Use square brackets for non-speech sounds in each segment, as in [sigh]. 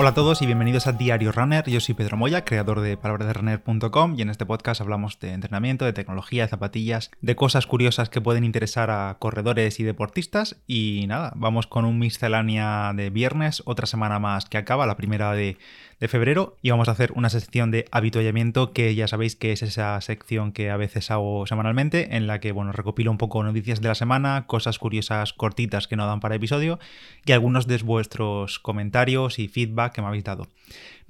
Hola a todos y bienvenidos a Diario Runner. Yo soy Pedro Moya, creador de palabrasderunner.com y en este podcast hablamos de entrenamiento, de tecnología, de zapatillas, de cosas curiosas que pueden interesar a corredores y deportistas. Y nada, vamos con un miscelánea de viernes, otra semana más que acaba, la primera de, de febrero y vamos a hacer una sección de habituallamiento que ya sabéis que es esa sección que a veces hago semanalmente en la que bueno recopilo un poco noticias de la semana, cosas curiosas cortitas que no dan para episodio y algunos de vuestros comentarios y feedback que me habéis dado.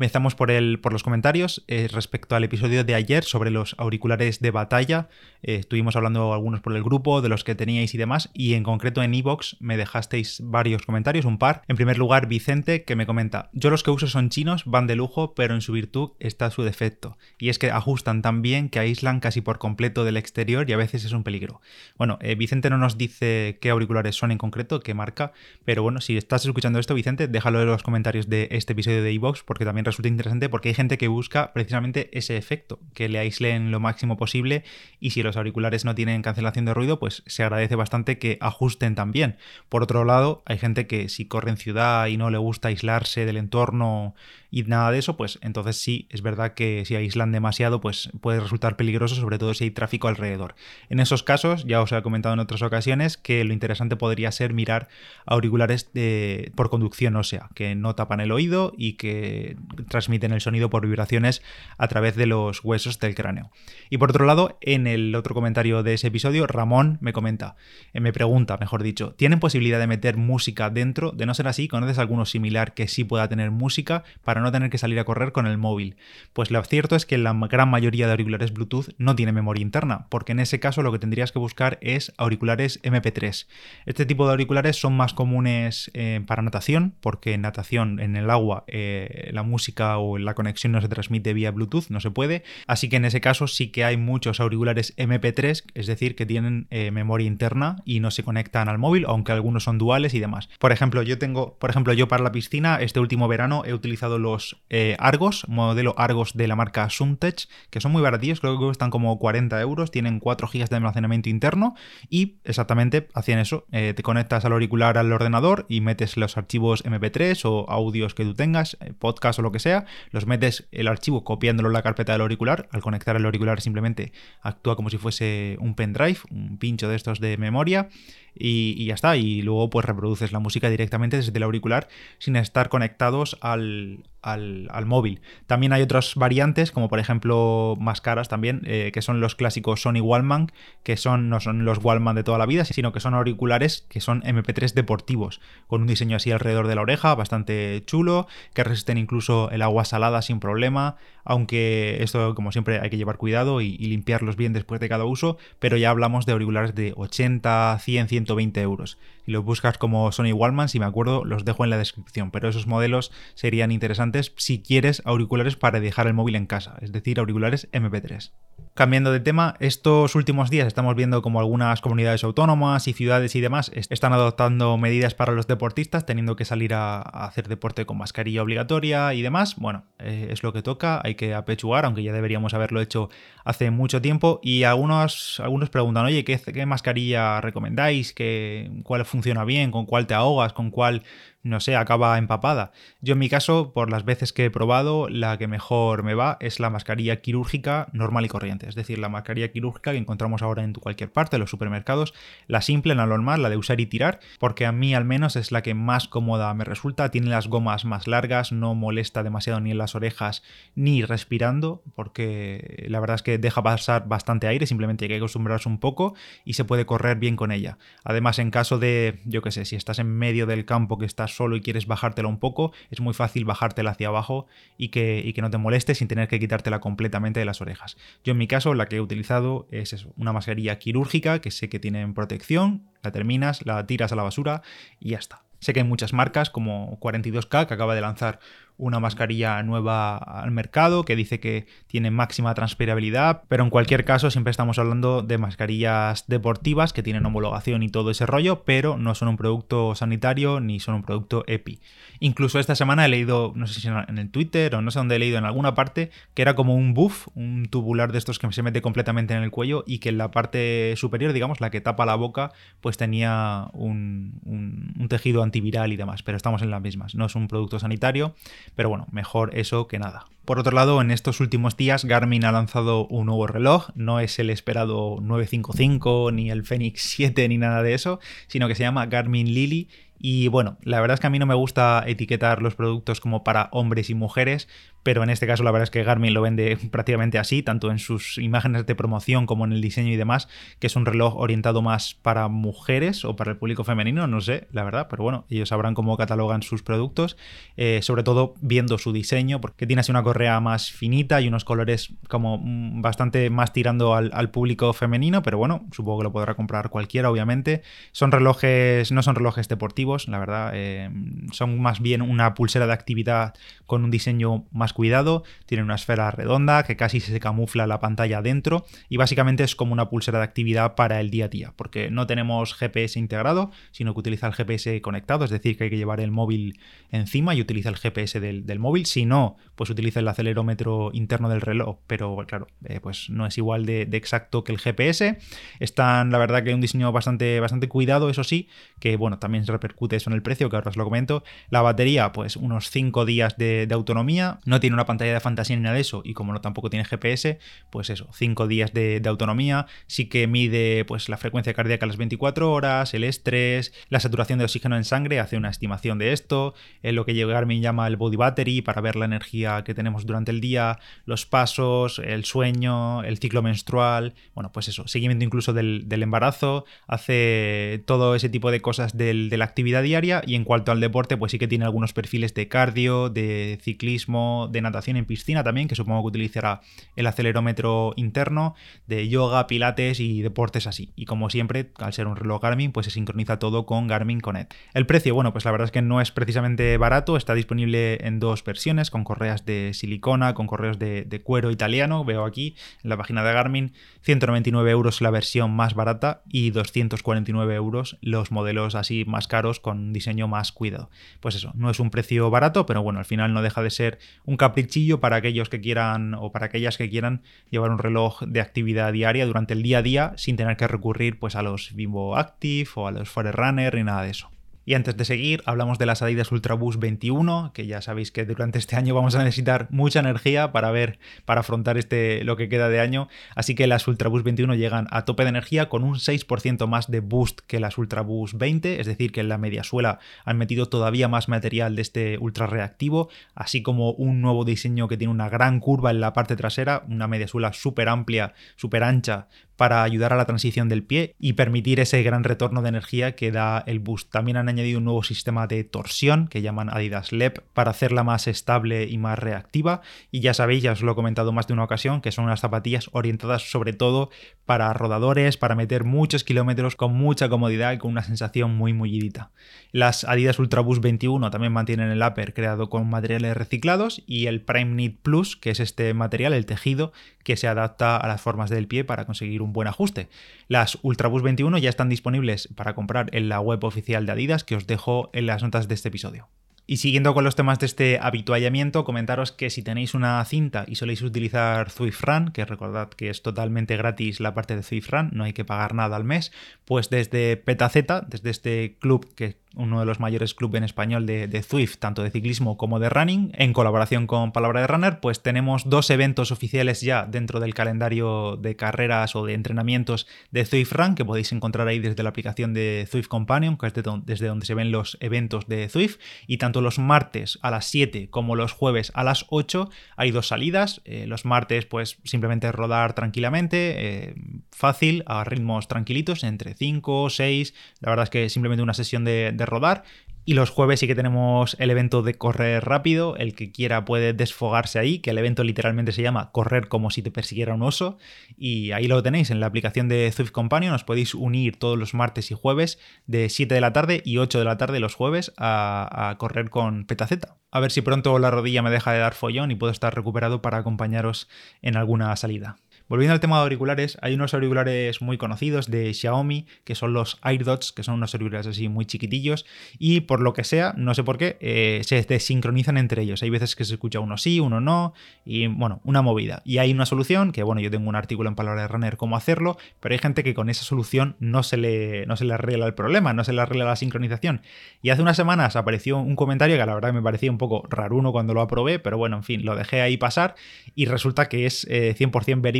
Empezamos por, el, por los comentarios eh, respecto al episodio de ayer sobre los auriculares de batalla. Eh, estuvimos hablando algunos por el grupo, de los que teníais y demás, y en concreto en Evox me dejasteis varios comentarios, un par. En primer lugar, Vicente, que me comenta, yo los que uso son chinos, van de lujo, pero en su virtud está su defecto. Y es que ajustan tan bien que aíslan casi por completo del exterior y a veces es un peligro. Bueno, eh, Vicente no nos dice qué auriculares son en concreto, qué marca, pero bueno, si estás escuchando esto, Vicente, déjalo en los comentarios de este episodio de Evox, porque también resulta interesante porque hay gente que busca precisamente ese efecto, que le aíslen lo máximo posible y si los auriculares no tienen cancelación de ruido, pues se agradece bastante que ajusten también. Por otro lado, hay gente que si corre en ciudad y no le gusta aislarse del entorno y nada de eso, pues entonces sí, es verdad que si aíslan demasiado, pues puede resultar peligroso, sobre todo si hay tráfico alrededor. En esos casos, ya os he comentado en otras ocasiones, que lo interesante podría ser mirar auriculares de, por conducción ósea, que no tapan el oído y que transmiten el sonido por vibraciones a través de los huesos del cráneo. Y por otro lado, en el otro comentario de ese episodio, Ramón me comenta, eh, me pregunta, mejor dicho, ¿tienen posibilidad de meter música dentro? De no ser así, ¿conoces alguno similar que sí pueda tener música para no tener que salir a correr con el móvil. Pues lo cierto es que la gran mayoría de auriculares Bluetooth no tiene memoria interna, porque en ese caso lo que tendrías que buscar es auriculares MP3. Este tipo de auriculares son más comunes eh, para natación, porque en natación en el agua eh, la música o la conexión no se transmite vía Bluetooth, no se puede. Así que en ese caso sí que hay muchos auriculares MP3, es decir, que tienen eh, memoria interna y no se conectan al móvil, aunque algunos son duales y demás. Por ejemplo, yo tengo, por ejemplo, yo para la piscina este último verano he utilizado los eh, Argos, modelo Argos de la marca Suntech, que son muy baratillos, creo que cuestan como 40 euros, tienen 4 GB de almacenamiento interno y exactamente hacían eso, eh, te conectas al auricular al ordenador y metes los archivos MP3 o audios que tú tengas, eh, podcast o lo que sea, los metes el archivo copiándolo en la carpeta del auricular, al conectar el auricular simplemente actúa como si fuese un pendrive, un pincho de estos de memoria y, ya está. Y luego pues reproduces la música directamente desde el auricular sin estar conectados al, al, móvil. También hay otras variantes, como por ejemplo más caras también, eh, que son los clásicos Sony Wallman, que son, no son los Wallman de toda la vida, sino que son auriculares que son MP3 deportivos, con un diseño así alrededor de la oreja, bastante chulo, que resisten incluso el agua salada sin problema, aunque esto como siempre hay que llevar cuidado y, y limpiarlos bien después de cada uso, pero ya hablamos de auriculares de 80, 100, 120 euros. Si los buscas como Sony Wallman, si me acuerdo, los dejo en la descripción, pero esos modelos serían interesantes si quieres auriculares para dejar el móvil en casa, es decir, auriculares MP3. Cambiando de tema, estos últimos días estamos viendo como algunas comunidades autónomas y ciudades y demás están adoptando medidas para los deportistas, teniendo que salir a, hacer deporte con mascarilla obligatoria y demás. Bueno, eh, es lo que toca, hay que apechugar, aunque ya deberíamos haberlo hecho hace mucho tiempo. Y algunos, algunos preguntan, oye, ¿qué, qué mascarilla recomendáis? ¿Qué, ¿Cuál funciona bien? ¿Con cuál te ahogas? ¿Con cuál no sé, acaba empapada. Yo en mi caso, por las veces que he probado, la que mejor me va es la mascarilla quirúrgica normal y corriente. Es decir, la mascarilla quirúrgica que encontramos ahora en cualquier parte, en los supermercados, la simple, la normal, la de usar y tirar, porque a mí al menos es la que más cómoda me resulta. Tiene las gomas más largas, no molesta demasiado ni en las orejas ni respirando, porque la verdad es que deja pasar bastante aire, simplemente hay que acostumbrarse un poco y se puede correr bien con ella. Además, en caso de, yo qué sé, si estás en medio del campo que estás solo y quieres bajártela un poco, es muy fácil bajártela hacia abajo y que, que no te moleste sin tener que quitártela completamente de las orejas. Yo en mi caso la que he utilizado es una mascarilla quirúrgica que sé que tiene protección, la terminas, la tiras a la basura y ya está. Sé que hay muchas marcas como 42K que acaba de lanzar una mascarilla nueva al mercado que dice que tiene máxima transpirabilidad, pero en cualquier caso siempre estamos hablando de mascarillas deportivas que tienen homologación y todo ese rollo, pero no son un producto sanitario ni son un producto EPI. Incluso esta semana he leído, no sé si en el Twitter o no sé dónde he leído en alguna parte, que era como un buff, un tubular de estos que se mete completamente en el cuello y que en la parte superior, digamos, la que tapa la boca, pues tenía un, un tejido antiviral y demás, pero estamos en las mismas. No es un producto sanitario, pero bueno, mejor eso que nada. Por otro lado, en estos últimos días Garmin ha lanzado un nuevo reloj, no es el esperado 955 ni el Fenix 7 ni nada de eso, sino que se llama Garmin Lily y bueno, la verdad es que a mí no me gusta etiquetar los productos como para hombres y mujeres, pero en este caso la verdad es que Garmin lo vende [laughs] prácticamente así, tanto en sus imágenes de promoción como en el diseño y demás, que es un reloj orientado más para mujeres o para el público femenino, no sé, la verdad, pero bueno, ellos sabrán cómo catalogan sus productos, eh, sobre todo viendo su diseño, porque tiene así una correa más finita y unos colores como mm, bastante más tirando al, público femenino, pero bueno, supongo que lo podrá comprar cualquiera, obviamente. Son relojes, no son relojes deportivos, la verdad, eh, son más bien una pulsera de actividad con un diseño más cuidado, tiene una esfera redonda que casi se camufla la pantalla dentro y básicamente es como una pulsera de actividad para el día a día, porque no tenemos GPS integrado, sino que utiliza el GPS conectado, es decir, que hay que llevar el móvil encima y utiliza el GPS del, móvil, si no, pues utiliza el acelerómetro interno del reloj, pero claro, eh, pues no es igual de, exacto que el GPS. Están, la verdad, que un diseño bastante, bastante cuidado, eso sí, que bueno, también se repercute eso en el precio, que ahora os lo comento. La batería, pues unos 5 días de, autonomía, no tiene una pantalla de fantasía ni nada de eso, y como no tampoco tiene GPS, pues eso, 5 días de, autonomía, sí que mide pues la frecuencia cardíaca a las 24 horas, el estrés, la saturación de oxígeno en sangre, hace una estimación de esto, lo que Garmin llama el body battery para ver la energía que tenemos durante el día, los pasos, el sueño, el ciclo menstrual, bueno, pues eso, seguimiento incluso del, embarazo, hace todo ese tipo de cosas de la diaria y en cuanto al deporte, pues sí que tiene algunos perfiles de cardio, de ciclismo, de natación en piscina también, que supongo que utilizará el acelerómetro interno, de yoga, pilates y deportes así. Y como siempre, al ser un reloj Garmin, pues se sincroniza todo con Garmin Connect. El precio, bueno, pues la verdad es que no es precisamente barato, está disponible en dos versiones, con correas de silicona, con correos de, cuero italiano, veo aquí en la página de Garmin, 199 euros la versión más barata y 249 euros los modelos así más caros con diseño más cuidado. Pues eso, no es un precio barato, pero bueno, al final no deja de ser un caprichillo para aquellos que quieran o para aquellas que quieran llevar un reloj de actividad diaria durante el día a día sin tener que recurrir pues a los Bimbo Active o a los Forerunner ni nada de eso. Y antes de seguir, hablamos de las Adidas Ultraboost 21, que ya sabéis que durante este año vamos a necesitar mucha energía para ver, para afrontar este, lo que queda de año. Así que las Ultraboost 21 llegan a tope de energía con un 6% más de boost que las Ultraboost 20, es decir, que en la media suela han metido todavía más material de este ultra reactivo, así como un nuevo diseño que tiene una gran curva en la parte trasera, una media suela súper amplia, súper ancha, para ayudar a la transición del pie y permitir ese gran retorno de energía que da el boost. También han añadido un nuevo sistema de torsión que llaman Adidas LEP para hacerla más estable y más reactiva. Y ya sabéis, ya os lo he comentado más de una ocasión, que son unas zapatillas orientadas sobre todo para rodadores, para meter muchos kilómetros con mucha comodidad y con una sensación muy mullidita. Las Adidas Ultra Boost 21 también mantienen el upper creado con materiales reciclados y el Prime Knit Plus, que es este material, el tejido, que se adapta a las formas del pie para conseguir un buen ajuste. Las Ultraboost 21 ya están disponibles para comprar en la web oficial de Adidas que os dejo en las notas de este episodio. Y siguiendo con los temas de este habituallamiento, comentaros que si tenéis una cinta y soléis utilizar Zwift que recordad que es totalmente gratis la parte de Zwift no hay que pagar nada al mes, pues desde Petaceta, desde este club que uno de los mayores clubes en español de, Zwift, tanto de ciclismo como de running, en colaboración con Palabra de Runner, pues tenemos dos eventos oficiales ya dentro del calendario de carreras o de entrenamientos de Zwift Run, que podéis encontrar ahí desde la aplicación de Zwift Companion, que es desde donde se ven los eventos de Zwift, y tanto los martes a las 7 como los jueves a las 8 hay dos salidas, eh, los martes pues simplemente rodar tranquilamente, eh, fácil, a ritmos tranquilitos, entre 5 o 6, la verdad es que simplemente una sesión de de rodar. Y los jueves sí que tenemos el evento de correr rápido. El que quiera puede desfogarse ahí, que el evento literalmente se llama Correr como si te persiguiera un oso. Y ahí lo tenéis en la aplicación de Swift Companion. Os podéis unir todos los martes y jueves de 7 de la tarde y 8 de la tarde los jueves a, a correr con Petaceta. A ver si pronto la rodilla me deja de dar follón y puedo estar recuperado para acompañaros en alguna salida. Volviendo al tema de auriculares, hay unos auriculares muy conocidos de Xiaomi, que son los AirDots, que son unos auriculares así muy chiquitillos, y por lo que sea, no sé por qué, eh, se desincronizan entre ellos. Hay veces que se escucha uno sí, uno no, y bueno, una movida. Y hay una solución, que bueno, yo tengo un artículo en Palabra de Runner cómo hacerlo, pero hay gente que con esa solución no se le, no se le arregla el problema, no se le arregla la sincronización. Y hace unas semanas apareció un comentario que la verdad me parecía un poco raruno cuando lo aprobé, pero bueno, en fin, lo dejé ahí pasar y resulta que es 100% eh,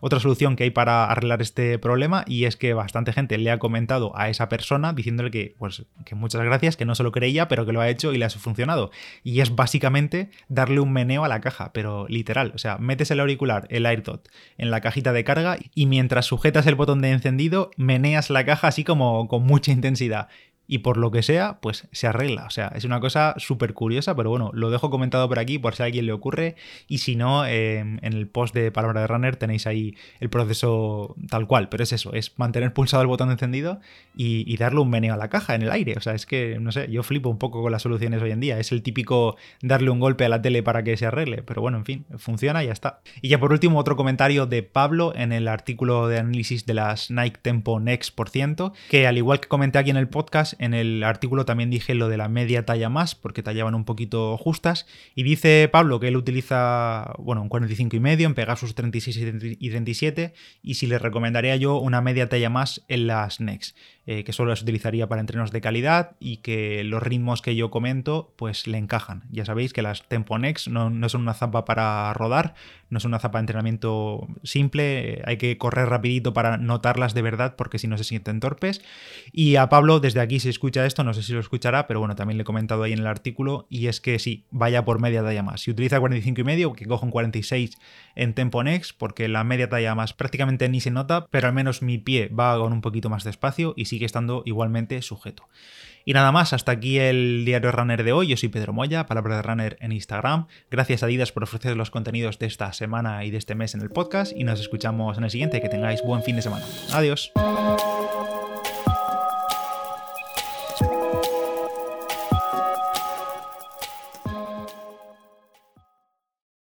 otra solución que hay para arreglar este problema y es que bastante gente le ha comentado a esa persona diciéndole que, pues, que muchas gracias, que no se lo creía, pero que lo ha hecho y le ha funcionado. Y es básicamente darle un meneo a la caja, pero literal, o sea, metes el auricular, el AirDot, en la cajita de carga y mientras sujetas el botón de encendido, meneas la caja así como con mucha intensidad y por lo que sea, pues se arregla. O sea, es una cosa súper curiosa, pero bueno, lo dejo comentado por aquí por si a alguien le ocurre y si no, em, en el post de Palabra de Runner tenéis ahí el proceso tal cual, pero es eso, es mantener pulsado el botón encendido y, darle un meneo a la caja en el aire. O sea, es que, no sé, yo flipo un poco con las soluciones hoy en día. Es el típico darle un golpe a la tele para que se arregle, pero bueno, en fin, funciona y ya está. Y ya por último, otro comentario de Pablo en el artículo de análisis de las Nike Tempo Next por ciento, que al igual que comenté aquí en el podcast, en el artículo también dije lo de la media talla más, porque tallaban un poquito justas. Y dice Pablo que él utiliza, bueno, un 45 y medio en Pegasus 36 y 37, y si le recomendaría yo una media talla más en las Next. Eh, que solo las utilizaría para entrenos de calidad y que los ritmos que yo comento pues le encajan. Ya sabéis que las Tempo Next no, no son una zapa para rodar, no es una zapa de entrenamiento simple, eh, hay que correr rapidito para notarlas de verdad porque si no se sienten torpes. Y a Pablo desde aquí se escucha esto, no sé si lo escuchará, pero bueno, también le he comentado ahí en el artículo y es que sí, vaya por media talla más. Si utiliza 45 y medio, que cojo un 46 en Tempo Next porque la media talla más prácticamente ni se nota, pero al menos mi pie va con un poquito más de y sigue estando igualmente sujeto. Y nada más, hasta aquí el diario Runner de hoy. Yo soy Pedro Moya, palabra de Runner en Instagram. Gracias a Adidas por ofrecer los contenidos de esta semana y de este mes en el podcast. Y nos escuchamos en el siguiente. Que tengáis buen fin de semana. Adiós.